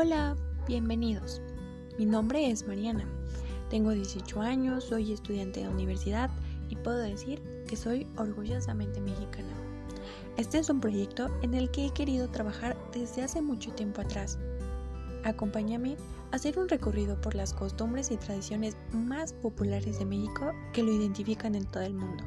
Hola, bienvenidos. Mi nombre es Mariana. Tengo 18 años, soy estudiante de universidad y puedo decir que soy orgullosamente mexicana. Este es un proyecto en el que he querido trabajar desde hace mucho tiempo atrás. Acompáñame a hacer un recorrido por las costumbres y tradiciones más populares de México que lo identifican en todo el mundo.